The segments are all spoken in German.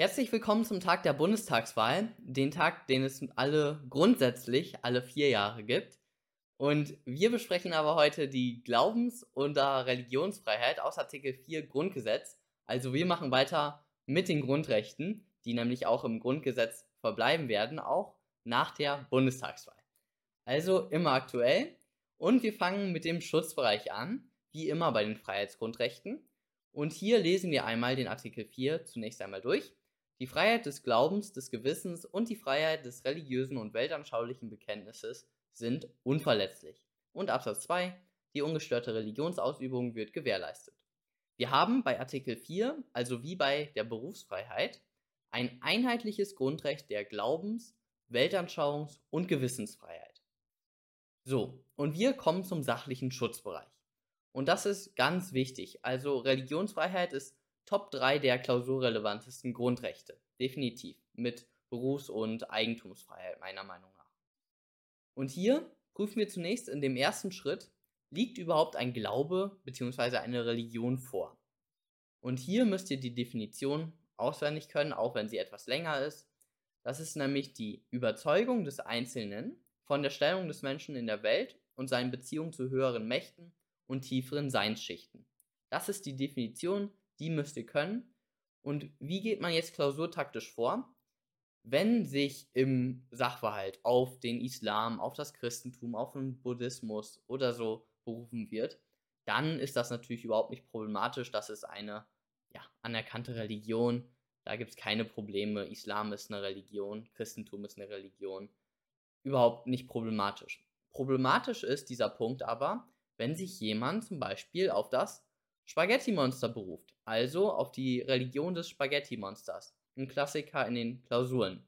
Herzlich willkommen zum Tag der Bundestagswahl, den Tag, den es alle grundsätzlich alle vier Jahre gibt. Und wir besprechen aber heute die Glaubens- und Religionsfreiheit aus Artikel 4 Grundgesetz. Also wir machen weiter mit den Grundrechten, die nämlich auch im Grundgesetz verbleiben werden, auch nach der Bundestagswahl. Also immer aktuell. Und wir fangen mit dem Schutzbereich an, wie immer bei den Freiheitsgrundrechten. Und hier lesen wir einmal den Artikel 4 zunächst einmal durch. Die Freiheit des Glaubens, des Gewissens und die Freiheit des religiösen und weltanschaulichen Bekenntnisses sind unverletzlich. Und Absatz 2, die ungestörte Religionsausübung wird gewährleistet. Wir haben bei Artikel 4, also wie bei der Berufsfreiheit, ein einheitliches Grundrecht der Glaubens-, Weltanschauungs- und Gewissensfreiheit. So, und wir kommen zum sachlichen Schutzbereich. Und das ist ganz wichtig. Also Religionsfreiheit ist Top 3 der klausurrelevantesten Grundrechte. Definitiv. Mit Berufs- und Eigentumsfreiheit, meiner Meinung nach. Und hier prüfen wir zunächst in dem ersten Schritt, liegt überhaupt ein Glaube bzw. eine Religion vor? Und hier müsst ihr die Definition auswendig können, auch wenn sie etwas länger ist. Das ist nämlich die Überzeugung des Einzelnen von der Stellung des Menschen in der Welt und seinen Beziehungen zu höheren Mächten und tieferen Seinsschichten. Das ist die Definition die müsst ihr können. Und wie geht man jetzt klausurtaktisch vor? Wenn sich im Sachverhalt auf den Islam, auf das Christentum, auf den Buddhismus oder so berufen wird, dann ist das natürlich überhaupt nicht problematisch. Das ist eine ja, anerkannte Religion. Da gibt es keine Probleme. Islam ist eine Religion, Christentum ist eine Religion. Überhaupt nicht problematisch. Problematisch ist dieser Punkt aber, wenn sich jemand zum Beispiel auf das Spaghetti-Monster beruft, also auf die Religion des Spaghetti-Monsters. Ein Klassiker in den Klausuren.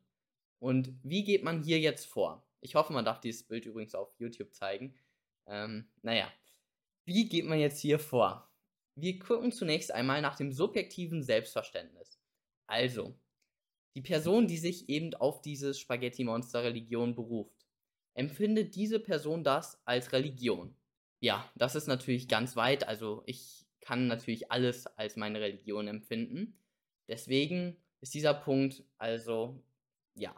Und wie geht man hier jetzt vor? Ich hoffe, man darf dieses Bild übrigens auf YouTube zeigen. Ähm, naja, wie geht man jetzt hier vor? Wir gucken zunächst einmal nach dem subjektiven Selbstverständnis. Also, die Person, die sich eben auf diese Spaghetti-Monster-Religion beruft, empfindet diese Person das als Religion. Ja, das ist natürlich ganz weit. Also ich kann natürlich alles als meine Religion empfinden. Deswegen ist dieser Punkt also ja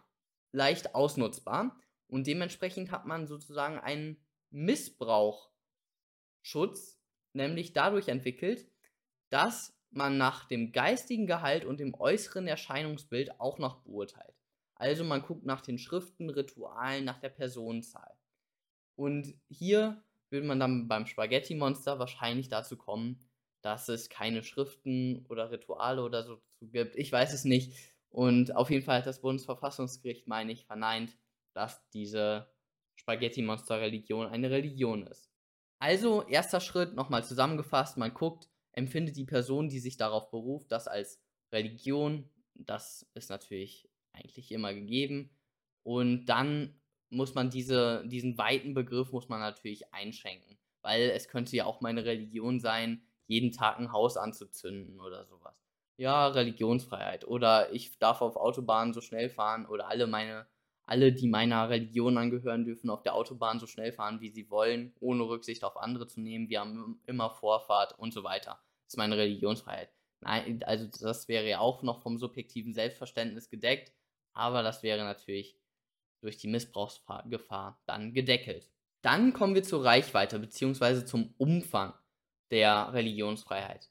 leicht ausnutzbar und dementsprechend hat man sozusagen einen Missbrauchschutz, nämlich dadurch entwickelt, dass man nach dem geistigen Gehalt und dem äußeren Erscheinungsbild auch noch beurteilt. Also man guckt nach den Schriften, Ritualen, nach der Personenzahl. Und hier würde man dann beim Spaghetti-Monster wahrscheinlich dazu kommen, dass es keine Schriften oder Rituale oder so gibt. Ich weiß es nicht. Und auf jeden Fall hat das Bundesverfassungsgericht, meine ich, verneint, dass diese Spaghetti-Monster-Religion eine Religion ist. Also, erster Schritt, nochmal zusammengefasst, man guckt, empfindet die Person, die sich darauf beruft, das als Religion. Das ist natürlich eigentlich immer gegeben. Und dann muss man diese, diesen weiten Begriff muss man natürlich einschränken. Weil es könnte ja auch meine Religion sein, jeden Tag ein Haus anzuzünden oder sowas. Ja, Religionsfreiheit. Oder ich darf auf Autobahnen so schnell fahren oder alle meine, alle, die meiner Religion angehören, dürfen auf der Autobahn so schnell fahren, wie sie wollen, ohne Rücksicht auf andere zu nehmen. Wir haben immer Vorfahrt und so weiter. Das ist meine Religionsfreiheit. Nein, also das wäre ja auch noch vom subjektiven Selbstverständnis gedeckt, aber das wäre natürlich durch die Missbrauchsgefahr dann gedeckelt. Dann kommen wir zur Reichweite bzw. zum Umfang der Religionsfreiheit.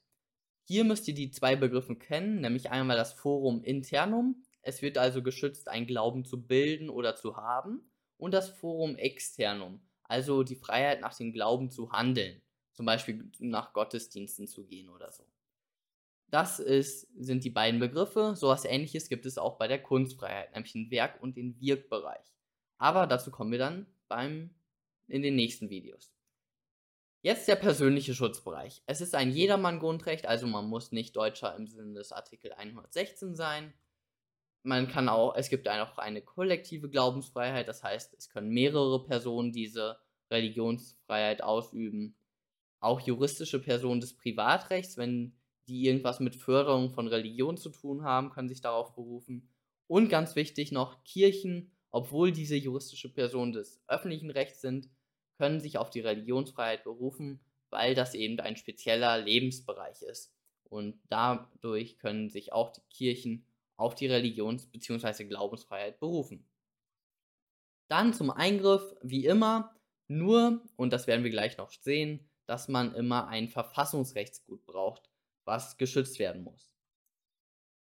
Hier müsst ihr die zwei Begriffe kennen, nämlich einmal das Forum internum, es wird also geschützt, einen Glauben zu bilden oder zu haben, und das Forum externum, also die Freiheit nach dem Glauben zu handeln, zum Beispiel nach Gottesdiensten zu gehen oder so. Das ist, sind die beiden Begriffe. So etwas ähnliches gibt es auch bei der Kunstfreiheit, nämlich den Werk- und den Wirkbereich. Aber dazu kommen wir dann beim, in den nächsten Videos. Jetzt der persönliche Schutzbereich. Es ist ein Jedermann-Grundrecht, also man muss nicht Deutscher im Sinne des Artikel 116 sein. Man kann auch, es gibt auch eine kollektive Glaubensfreiheit, das heißt, es können mehrere Personen diese Religionsfreiheit ausüben. Auch juristische Personen des Privatrechts, wenn die irgendwas mit Förderung von Religion zu tun haben, können sich darauf berufen. Und ganz wichtig noch, Kirchen, obwohl diese juristische Personen des öffentlichen Rechts sind, können sich auf die Religionsfreiheit berufen, weil das eben ein spezieller Lebensbereich ist. Und dadurch können sich auch die Kirchen auf die Religions- bzw. Glaubensfreiheit berufen. Dann zum Eingriff, wie immer, nur, und das werden wir gleich noch sehen, dass man immer ein Verfassungsrechtsgut braucht, was geschützt werden muss.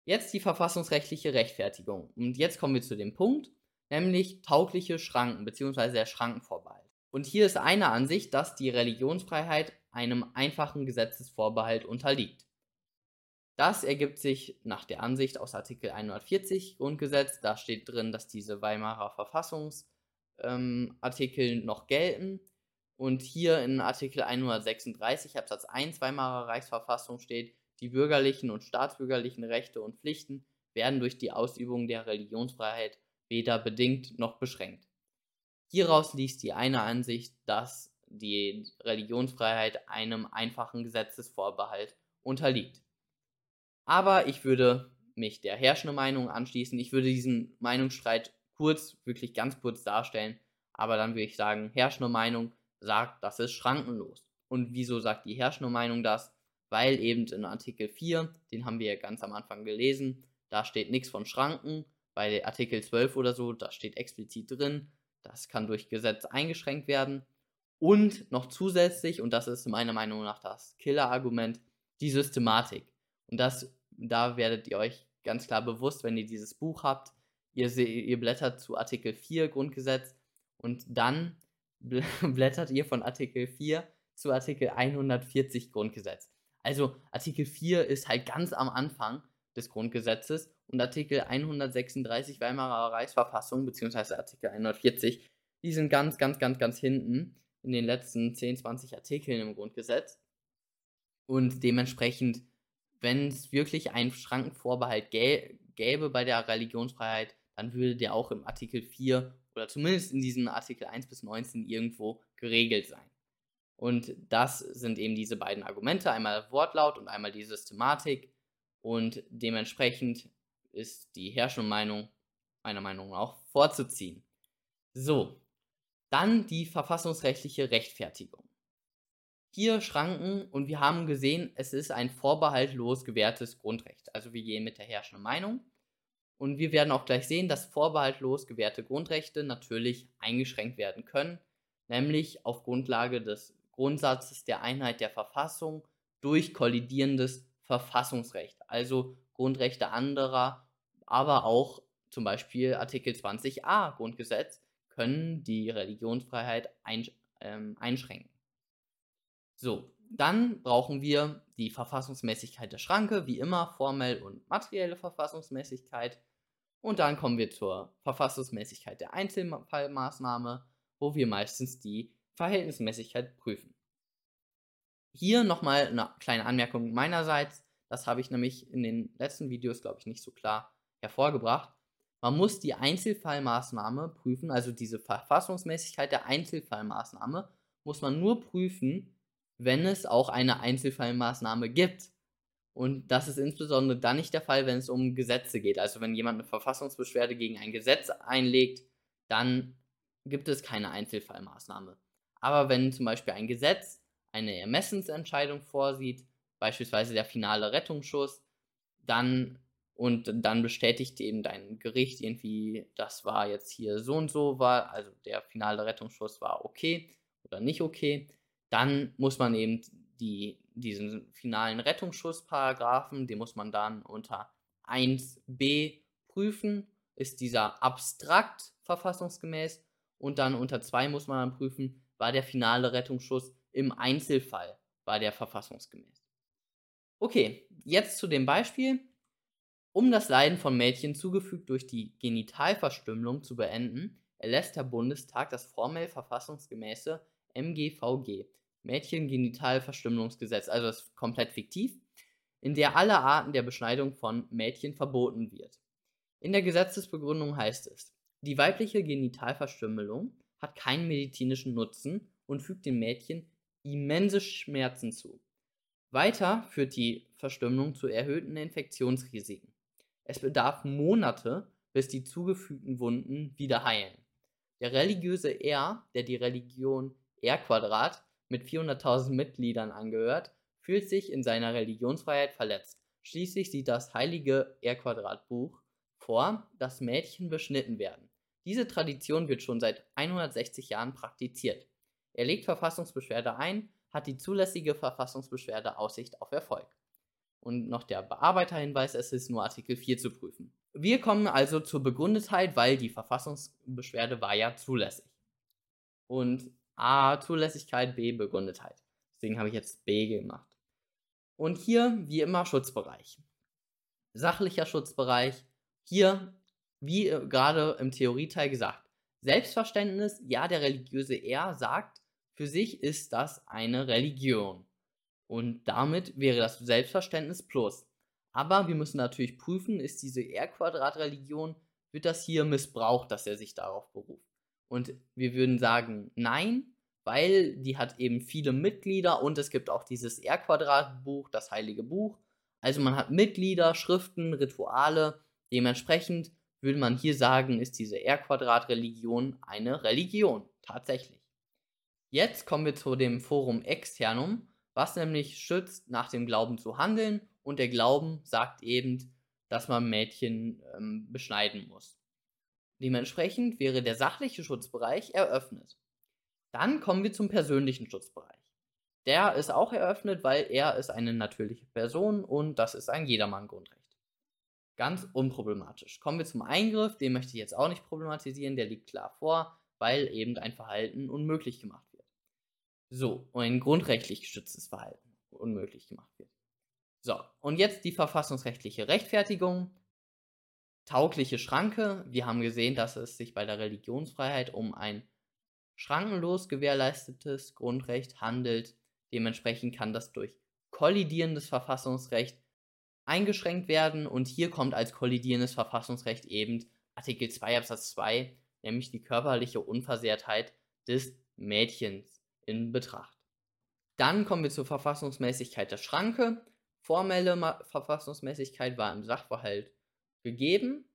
Jetzt die verfassungsrechtliche Rechtfertigung. Und jetzt kommen wir zu dem Punkt, nämlich taugliche Schranken bzw. der Schrankenvorbehalt. Und hier ist eine Ansicht, dass die Religionsfreiheit einem einfachen Gesetzesvorbehalt unterliegt. Das ergibt sich nach der Ansicht aus Artikel 140 Grundgesetz. Da steht drin, dass diese Weimarer Verfassungsartikel ähm, noch gelten. Und hier in Artikel 136 Absatz 1 Weimarer Reichsverfassung steht, die bürgerlichen und staatsbürgerlichen Rechte und Pflichten werden durch die Ausübung der Religionsfreiheit weder bedingt noch beschränkt. Hieraus liest die eine Ansicht, dass die Religionsfreiheit einem einfachen Gesetzesvorbehalt unterliegt. Aber ich würde mich der herrschenden Meinung anschließen. Ich würde diesen Meinungsstreit kurz, wirklich ganz kurz darstellen. Aber dann würde ich sagen, herrschende Meinung sagt, das ist schrankenlos. Und wieso sagt die herrschende Meinung das? Weil eben in Artikel 4, den haben wir ja ganz am Anfang gelesen, da steht nichts von Schranken. Bei Artikel 12 oder so, da steht explizit drin, das kann durch Gesetz eingeschränkt werden. Und noch zusätzlich, und das ist meiner Meinung nach das Killer-Argument, die Systematik. Und das, da werdet ihr euch ganz klar bewusst, wenn ihr dieses Buch habt. Ihr, ihr blättert zu Artikel 4 Grundgesetz und dann blättert ihr von Artikel 4 zu Artikel 140 Grundgesetz. Also Artikel 4 ist halt ganz am Anfang des Grundgesetzes und Artikel 136 Weimarer Reichsverfassung beziehungsweise Artikel 140, die sind ganz, ganz, ganz, ganz hinten in den letzten 10, 20 Artikeln im Grundgesetz. Und dementsprechend wenn es wirklich einen Schrankenvorbehalt gä gäbe bei der Religionsfreiheit, dann würde der auch im Artikel 4 oder zumindest in diesen Artikel 1 bis 19 irgendwo geregelt sein. Und das sind eben diese beiden Argumente, einmal Wortlaut und einmal die Systematik. Und dementsprechend ist die herrschende Meinung meiner Meinung nach auch vorzuziehen. So, dann die verfassungsrechtliche Rechtfertigung hier Schranken und wir haben gesehen, es ist ein vorbehaltlos gewährtes Grundrecht. Also wir gehen mit der herrschenden Meinung. Und wir werden auch gleich sehen, dass vorbehaltlos gewährte Grundrechte natürlich eingeschränkt werden können, nämlich auf Grundlage des Grundsatzes der Einheit der Verfassung durch kollidierendes Verfassungsrecht, also Grundrechte anderer, aber auch zum Beispiel Artikel 20a Grundgesetz können die Religionsfreiheit ähm, einschränken. So, dann brauchen wir die Verfassungsmäßigkeit der Schranke, wie immer formell und materielle Verfassungsmäßigkeit. Und dann kommen wir zur Verfassungsmäßigkeit der Einzelfallmaßnahme, wo wir meistens die Verhältnismäßigkeit prüfen. Hier nochmal eine kleine Anmerkung meinerseits. Das habe ich nämlich in den letzten Videos, glaube ich, nicht so klar hervorgebracht. Man muss die Einzelfallmaßnahme prüfen, also diese Verfassungsmäßigkeit der Einzelfallmaßnahme muss man nur prüfen, wenn es auch eine Einzelfallmaßnahme gibt. Und das ist insbesondere dann nicht der Fall, wenn es um Gesetze geht. Also wenn jemand eine Verfassungsbeschwerde gegen ein Gesetz einlegt, dann gibt es keine Einzelfallmaßnahme. Aber wenn zum Beispiel ein Gesetz eine Ermessensentscheidung vorsieht, beispielsweise der finale Rettungsschuss, dann und dann bestätigt eben dein Gericht irgendwie, das war jetzt hier so und so war, also der finale Rettungsschuss war okay oder nicht okay, dann muss man eben die, diesen finalen Rettungsschussparagraphen, den muss man dann unter 1b prüfen, ist dieser abstrakt verfassungsgemäß und dann unter 2 muss man dann prüfen, war der finale Rettungsschuss im Einzelfall, war der verfassungsgemäß. Okay, jetzt zu dem Beispiel. Um das Leiden von Mädchen zugefügt durch die Genitalverstümmelung zu beenden, erlässt der Bundestag das formell verfassungsgemäße MGVG, Mädchengenitalverstümmelungsgesetz, also das ist komplett fiktiv, in der alle Arten der Beschneidung von Mädchen verboten wird. In der Gesetzesbegründung heißt es, die weibliche Genitalverstümmelung hat keinen medizinischen Nutzen und fügt den Mädchen immense Schmerzen zu. Weiter führt die Verstümmelung zu erhöhten Infektionsrisiken. Es bedarf Monate, bis die zugefügten Wunden wieder heilen. Der religiöse R, der die Religion R Quadrat mit 400.000 Mitgliedern angehört, fühlt sich in seiner Religionsfreiheit verletzt. Schließlich sieht das heilige R-Quadrat-Buch vor, dass Mädchen beschnitten werden. Diese Tradition wird schon seit 160 Jahren praktiziert. Er legt Verfassungsbeschwerde ein, hat die zulässige Verfassungsbeschwerde Aussicht auf Erfolg. Und noch der Bearbeiterhinweis, es ist nur Artikel 4 zu prüfen. Wir kommen also zur Begründetheit, weil die Verfassungsbeschwerde war ja zulässig. Und A, Zulässigkeit, B, Begründetheit. Deswegen habe ich jetzt B gemacht. Und hier, wie immer, Schutzbereich. Sachlicher Schutzbereich. Hier, wie äh, gerade im Theorieteil gesagt, Selbstverständnis, ja, der religiöse Er sagt, für sich ist das eine Religion. Und damit wäre das Selbstverständnis plus. Aber wir müssen natürlich prüfen, ist diese R-Quadrat-Religion, wird das hier missbraucht, dass er sich darauf beruft? Und wir würden sagen, nein, weil die hat eben viele Mitglieder und es gibt auch dieses R-Quadrat-Buch, das heilige Buch. Also man hat Mitglieder, Schriften, Rituale. Dementsprechend würde man hier sagen, ist diese R-Quadrat-Religion eine Religion, tatsächlich. Jetzt kommen wir zu dem Forum Externum, was nämlich schützt, nach dem Glauben zu handeln und der Glauben sagt eben, dass man Mädchen ähm, beschneiden muss. Dementsprechend wäre der sachliche Schutzbereich eröffnet. Dann kommen wir zum persönlichen Schutzbereich. Der ist auch eröffnet, weil er ist eine natürliche Person und das ist ein Jedermann-Grundrecht. Ganz unproblematisch. Kommen wir zum Eingriff, den möchte ich jetzt auch nicht problematisieren, der liegt klar vor, weil eben ein Verhalten unmöglich gemacht wird. So, und ein grundrechtlich geschütztes Verhalten unmöglich gemacht wird. So, und jetzt die verfassungsrechtliche Rechtfertigung. Taugliche Schranke. Wir haben gesehen, dass es sich bei der Religionsfreiheit um ein schrankenlos gewährleistetes Grundrecht handelt. Dementsprechend kann das durch kollidierendes Verfassungsrecht eingeschränkt werden und hier kommt als kollidierendes Verfassungsrecht eben Artikel 2 Absatz 2, nämlich die körperliche Unversehrtheit des Mädchens in Betracht. Dann kommen wir zur Verfassungsmäßigkeit der Schranke formelle Verfassungsmäßigkeit war im Sachverhalt gegeben.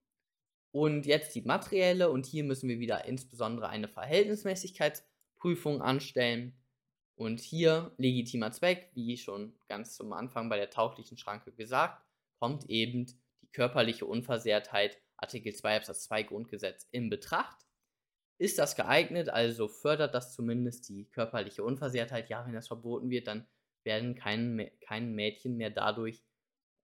Und jetzt die materielle, und hier müssen wir wieder insbesondere eine Verhältnismäßigkeitsprüfung anstellen. Und hier legitimer Zweck, wie schon ganz zum Anfang bei der tauglichen Schranke gesagt, kommt eben die körperliche Unversehrtheit Artikel 2 Absatz 2 Grundgesetz in Betracht. Ist das geeignet, also fördert das zumindest die körperliche Unversehrtheit? Ja, wenn das verboten wird, dann werden keinem, keinem Mädchen mehr dadurch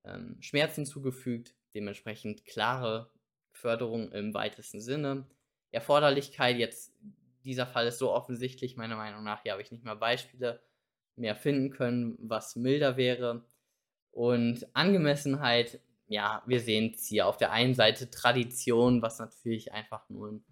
ähm, Schmerzen zugefügt, dementsprechend klare Förderung im weitesten Sinne. Erforderlichkeit, jetzt dieser Fall ist so offensichtlich, meiner Meinung nach, hier habe ich nicht mal Beispiele mehr finden können, was milder wäre. Und Angemessenheit, ja, wir sehen es hier auf der einen Seite Tradition, was natürlich einfach nur ein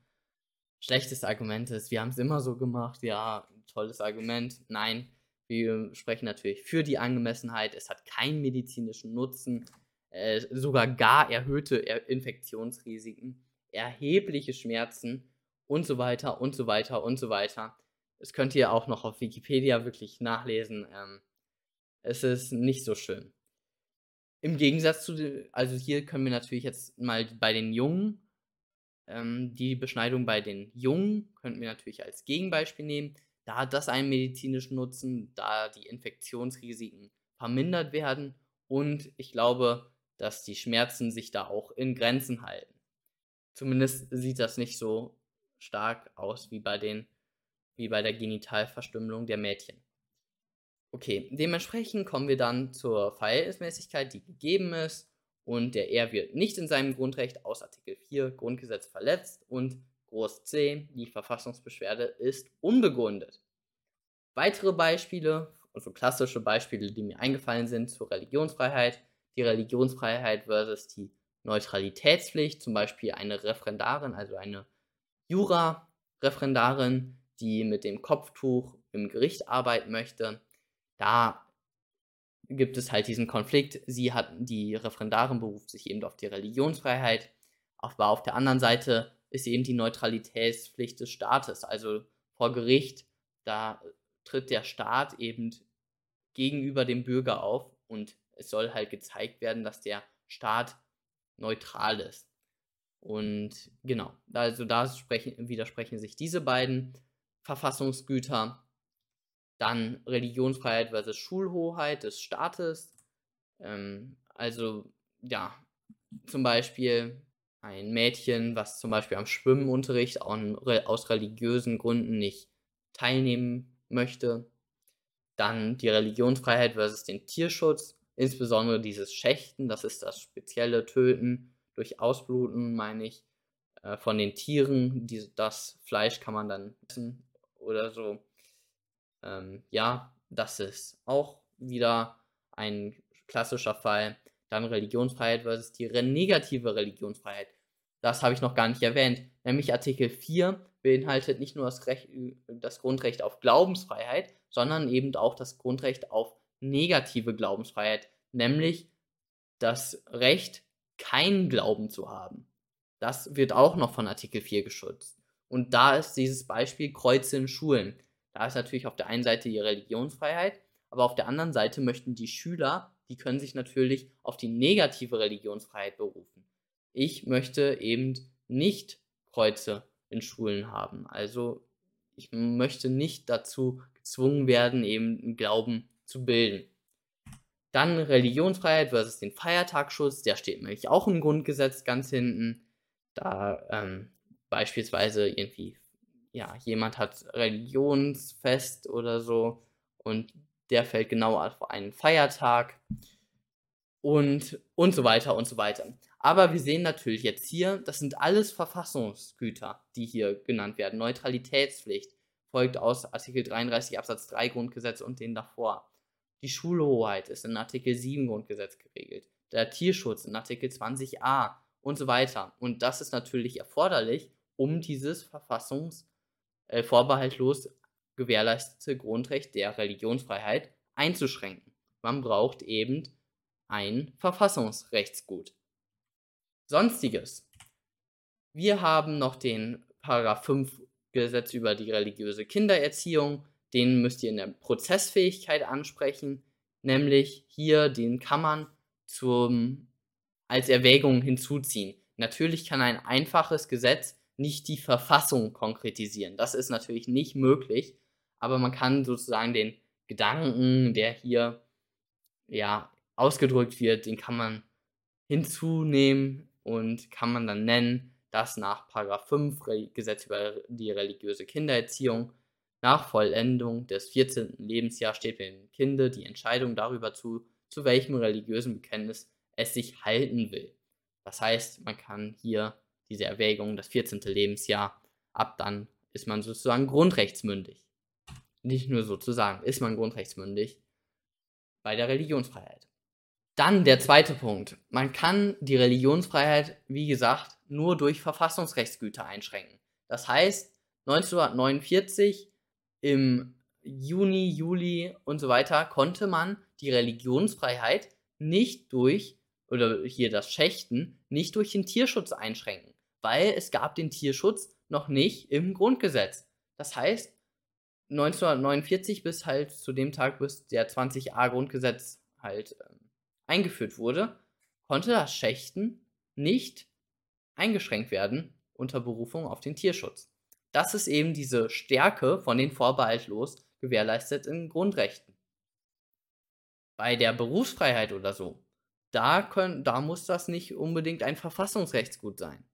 schlechtes Argument ist. Wir haben es immer so gemacht, ja, tolles Argument. Nein, wir sprechen natürlich für die Angemessenheit. Es hat keinen medizinischen Nutzen, äh, sogar gar erhöhte Infektionsrisiken, erhebliche Schmerzen und so weiter und so weiter und so weiter. Das könnt ihr auch noch auf Wikipedia wirklich nachlesen. Ähm, es ist nicht so schön. Im Gegensatz zu, also hier können wir natürlich jetzt mal bei den Jungen, ähm, die Beschneidung bei den Jungen könnten wir natürlich als Gegenbeispiel nehmen. Da hat das einen medizinischen Nutzen, da die Infektionsrisiken vermindert werden und ich glaube, dass die Schmerzen sich da auch in Grenzen halten. Zumindest sieht das nicht so stark aus wie bei den wie bei der Genitalverstümmelung der Mädchen. Okay, dementsprechend kommen wir dann zur Verhältnismäßigkeit, die gegeben ist und der R wird nicht in seinem Grundrecht aus Artikel 4 Grundgesetz verletzt und Groß C, die Verfassungsbeschwerde ist unbegründet. Weitere Beispiele, also klassische Beispiele, die mir eingefallen sind zur Religionsfreiheit, die Religionsfreiheit versus die Neutralitätspflicht, zum Beispiel eine Referendarin, also eine Jura-Referendarin, die mit dem Kopftuch im Gericht arbeiten möchte. Da gibt es halt diesen Konflikt. Sie hat, die Referendarin beruft sich eben auf die Religionsfreiheit, aber auf der anderen Seite ist eben die Neutralitätspflicht des Staates. Also vor Gericht, da tritt der Staat eben gegenüber dem Bürger auf und es soll halt gezeigt werden, dass der Staat neutral ist. Und genau, also da sprechen, widersprechen sich diese beiden Verfassungsgüter. Dann Religionsfreiheit versus Schulhoheit des Staates. Ähm, Also, ja, zum Beispiel ein Mädchen, was zum Beispiel am Schwimmenunterricht aus religiösen Gründen nicht teilnehmen möchte. Dann die Religionsfreiheit versus den Tierschutz, insbesondere dieses Schächten, das ist das spezielle Töten durch Ausbluten, meine ich, äh, von den Tieren. Das Fleisch kann man dann essen oder so. Ähm, ja, das ist auch wieder ein klassischer Fall. Dann Religionsfreiheit versus die negative Religionsfreiheit. Das habe ich noch gar nicht erwähnt. Nämlich Artikel 4 beinhaltet nicht nur das, Recht, das Grundrecht auf Glaubensfreiheit, sondern eben auch das Grundrecht auf negative Glaubensfreiheit, nämlich das Recht, keinen Glauben zu haben. Das wird auch noch von Artikel 4 geschützt. Und da ist dieses Beispiel Kreuze in Schulen. Da ist natürlich auf der einen Seite die Religionsfreiheit, aber auf der anderen Seite möchten die Schüler, die können sich natürlich auf die negative Religionsfreiheit berufen. Ich möchte eben nicht Kreuze in Schulen haben. Also ich möchte nicht dazu gezwungen werden, eben einen Glauben zu bilden. Dann Religionsfreiheit versus den Feiertagsschutz, der steht nämlich auch im Grundgesetz ganz hinten. Da ähm, beispielsweise irgendwie, ja, jemand hat Religionsfest oder so und der fällt genau auf einen Feiertag und, und so weiter und so weiter. Aber wir sehen natürlich jetzt hier, das sind alles Verfassungsgüter, die hier genannt werden. Neutralitätspflicht folgt aus Artikel 33 Absatz 3 Grundgesetz und den davor. Die Schulhoheit ist in Artikel 7 Grundgesetz geregelt. Der Tierschutz in Artikel 20a und so weiter. Und das ist natürlich erforderlich, um dieses verfassungs äh, vorbehaltlos gewährleistete Grundrecht der Religionsfreiheit einzuschränken. Man braucht eben ein Verfassungsrechtsgut. Sonstiges. Wir haben noch den Paragraph 5 Gesetz über die religiöse Kindererziehung. Den müsst ihr in der Prozessfähigkeit ansprechen. Nämlich hier, den kann man zum, als Erwägung hinzuziehen. Natürlich kann ein einfaches Gesetz nicht die Verfassung konkretisieren. Das ist natürlich nicht möglich, aber man kann sozusagen den Gedanken, der hier ja ausgedrückt wird, den kann man hinzunehmen und kann man dann nennen, dass nach 5 Gesetz über die religiöse Kindererziehung nach Vollendung des 14. Lebensjahres steht dem Kinde die Entscheidung darüber zu, zu welchem religiösen Bekenntnis es sich halten will. Das heißt, man kann hier diese Erwägung, das 14. Lebensjahr, ab dann ist man sozusagen grundrechtsmündig. Nicht nur sozusagen, ist man grundrechtsmündig bei der Religionsfreiheit. Dann der zweite Punkt. Man kann die Religionsfreiheit, wie gesagt, nur durch Verfassungsrechtsgüter einschränken. Das heißt, 1949 im Juni, Juli und so weiter konnte man die Religionsfreiheit nicht durch, oder hier das Schächten, nicht durch den Tierschutz einschränken, weil es gab den Tierschutz noch nicht im Grundgesetz. Das heißt, 1949 bis halt zu dem Tag, bis der 20a Grundgesetz halt ähm, eingeführt wurde, konnte das Schächten nicht eingeschränkt werden unter Berufung auf den Tierschutz. Das ist eben diese Stärke von den vorbehaltlos gewährleisteten Grundrechten. Bei der Berufsfreiheit oder so, da, können, da muss das nicht unbedingt ein Verfassungsrechtsgut sein.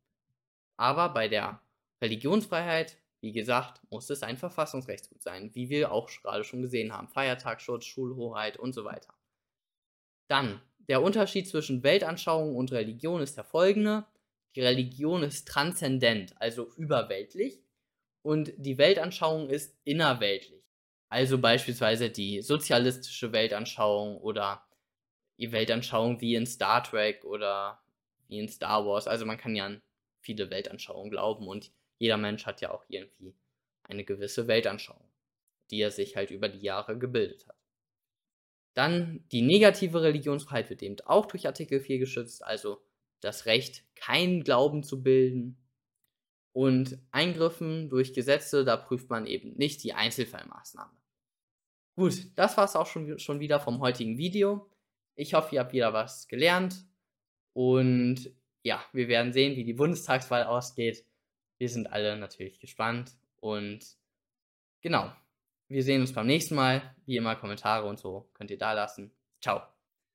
Aber bei der Religionsfreiheit, wie gesagt, muss es ein Verfassungsrechtsgut sein, wie wir auch gerade schon gesehen haben. Feiertagsschutz, Schulhoheit und so weiter. Dann, der Unterschied zwischen Weltanschauung und Religion ist der folgende. Die Religion ist transzendent, also überweltlich, und die Weltanschauung ist innerweltlich. Also beispielsweise die sozialistische Weltanschauung oder die Weltanschauung wie in Star Trek oder wie in Star Wars. Also man kann ja an viele Weltanschauungen glauben und jeder Mensch hat ja auch irgendwie eine gewisse Weltanschauung, die er sich halt über die Jahre gebildet hat. Dann die negative Religionsfreiheit wird eben auch durch Artikel 4 geschützt, also das Recht, keinen Glauben zu bilden. Und Eingriffen durch Gesetze, da prüft man eben nicht die Einzelfallmaßnahme. Gut, das war es auch schon, schon wieder vom heutigen Video. Ich hoffe, ihr habt wieder was gelernt. Und ja, wir werden sehen, wie die Bundestagswahl ausgeht. Wir sind alle natürlich gespannt. Und genau, wir sehen uns beim nächsten Mal. Wie immer, Kommentare und so könnt ihr da lassen. Ciao.